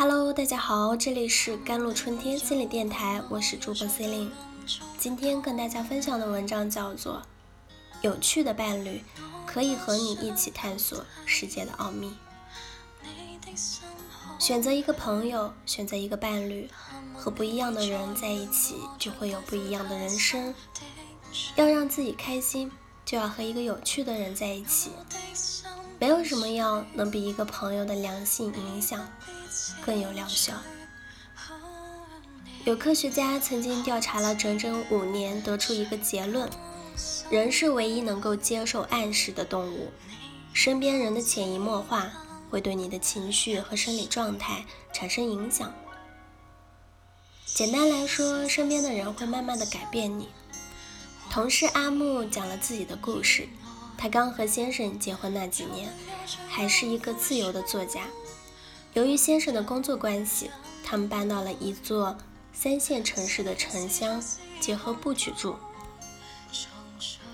Hello，大家好，这里是甘露春天心理电台，我是主播 Celine。今天跟大家分享的文章叫做《有趣的伴侣可以和你一起探索世界的奥秘》。选择一个朋友，选择一个伴侣，和不一样的人在一起，就会有不一样的人生。要让自己开心，就要和一个有趣的人在一起。没有什么药能比一个朋友的良性影响更有疗效。有科学家曾经调查了整整五年，得出一个结论：人是唯一能够接受暗示的动物。身边人的潜移默化会对你的情绪和生理状态产生影响。简单来说，身边的人会慢慢的改变你。同事阿木讲了自己的故事。他刚和先生结婚那几年，还是一个自由的作家。由于先生的工作关系，他们搬到了一座三线城市的城乡结合部去住。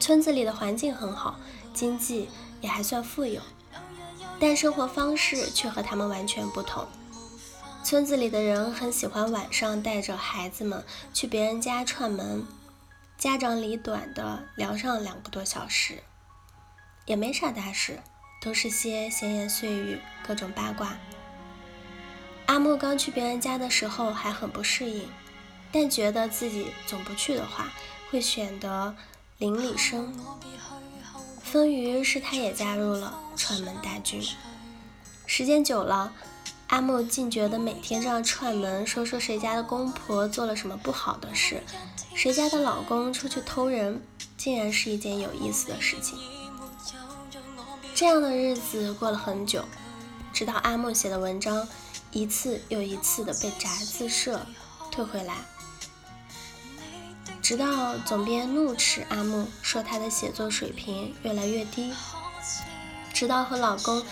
村子里的环境很好，经济也还算富有，但生活方式却和他们完全不同。村子里的人很喜欢晚上带着孩子们去别人家串门，家长里短的聊上两个多小时。也没啥大事，都是些闲言碎语，各种八卦。阿木刚去别人家的时候还很不适应，但觉得自己总不去的话，会显得邻里生。风于是他也加入了串门大军。时间久了，阿木竟觉得每天这样串门，说说谁家的公婆做了什么不好的事，谁家的老公出去偷人，竟然是一件有意思的事情。这样的日子过了很久，直到阿木写的文章一次又一次的被杂志社退回来，直到总编怒斥阿木说他的写作水平越来越低，直到和老公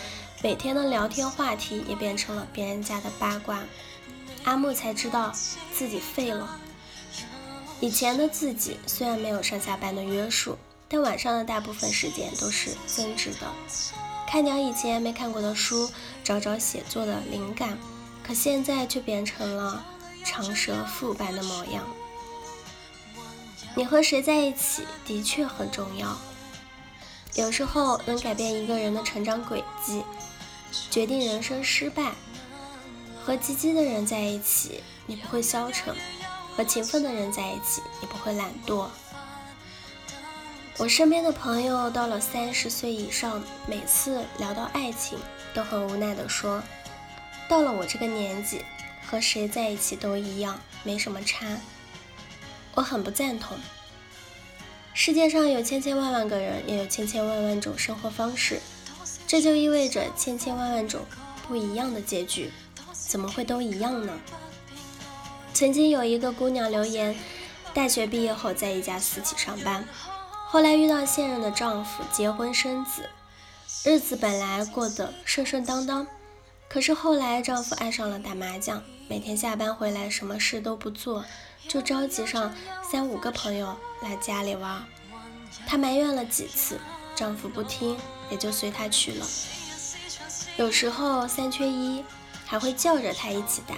每天的聊天话题也变成了别人家的八卦，阿木才知道自己废了。以前的自己虽然没有上下班的约束。但晚上的大部分时间都是增值的，看点以前没看过的书，找找写作的灵感。可现在却变成了长舌妇般的模样。你和谁在一起的确很重要，有时候能改变一个人的成长轨迹，决定人生失败。和积极的人在一起，你不会消沉；和勤奋的人在一起，你不会懒惰。我身边的朋友到了三十岁以上，每次聊到爱情，都很无奈地说：“到了我这个年纪，和谁在一起都一样，没什么差。”我很不赞同。世界上有千千万万个人，也有千千万万种生活方式，这就意味着千千万万种不一样的结局。怎么会都一样呢？曾经有一个姑娘留言：大学毕业后在一家私企上班。后来遇到现任的丈夫，结婚生子，日子本来过得顺顺当当。可是后来丈夫爱上了打麻将，每天下班回来什么事都不做，就召集上三五个朋友来家里玩。她埋怨了几次，丈夫不听，也就随她去了。有时候三缺一，还会叫着她一起打。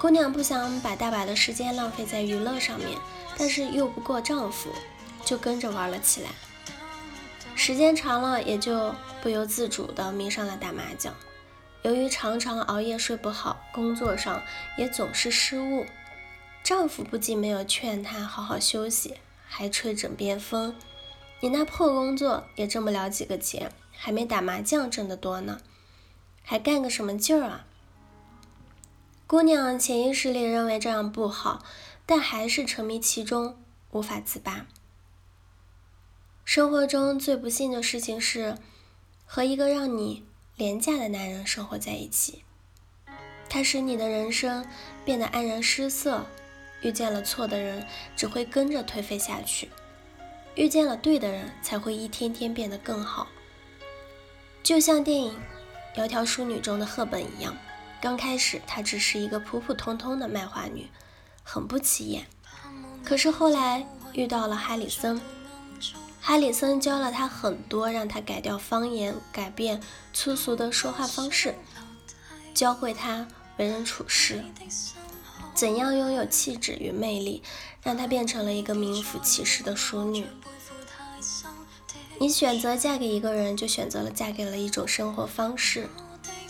姑娘不想把大把的时间浪费在娱乐上面，但是又不过丈夫。就跟着玩了起来，时间长了，也就不由自主地迷上了打麻将。由于常常熬夜睡不好，工作上也总是失误，丈夫不仅没有劝她好好休息，还吹枕边风：“你那破工作也挣不了几个钱，还没打麻将挣得多呢，还干个什么劲儿啊？”姑娘潜意识里认为这样不好，但还是沉迷其中，无法自拔。生活中最不幸的事情是，和一个让你廉价的男人生活在一起。他使你的人生变得黯然失色，遇见了错的人，只会跟着颓废下去；遇见了对的人，才会一天天变得更好。就像电影《窈窕淑女》中的赫本一样，刚开始她只是一个普普通通的卖花女，很不起眼。可是后来遇到了哈里森。哈里森教了他很多，让他改掉方言，改变粗俗的说话方式。教会她为人处事，怎样拥有气质与魅力，让她变成了一个名副其实的淑女。你选择嫁给一个人，就选择了嫁给了一种生活方式。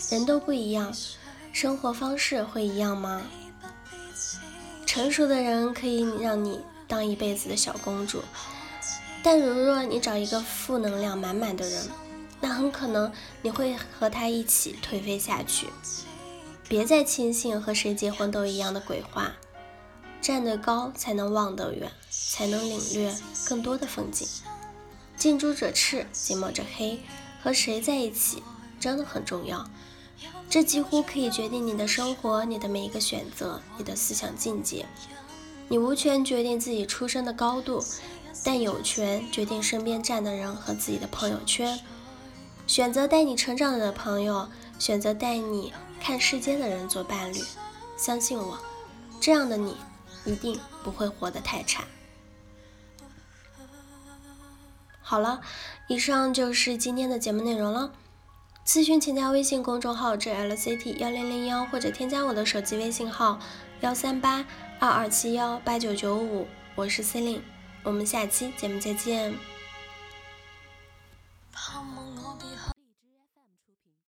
人都不一样，生活方式会一样吗？成熟的人可以让你当一辈子的小公主，但如若你找一个负能量满满的人，那很可能你会和他一起颓废下去。别再轻信和谁结婚都一样的鬼话，站得高才能望得远，才能领略更多的风景。近朱者赤，近墨者黑，和谁在一起真的很重要。这几乎可以决定你的生活，你的每一个选择，你的思想境界。你无权决定自己出生的高度，但有权决定身边站的人和自己的朋友圈。选择带你成长的朋友，选择带你看世界的人做伴侣。相信我，这样的你一定不会活得太差。好了，以上就是今天的节目内容了。咨询请加微信公众号 jlct 幺零零幺，或者添加我的手机微信号幺三八二二七幺八九九五，我是 c e l i n e 我们下期节目再见。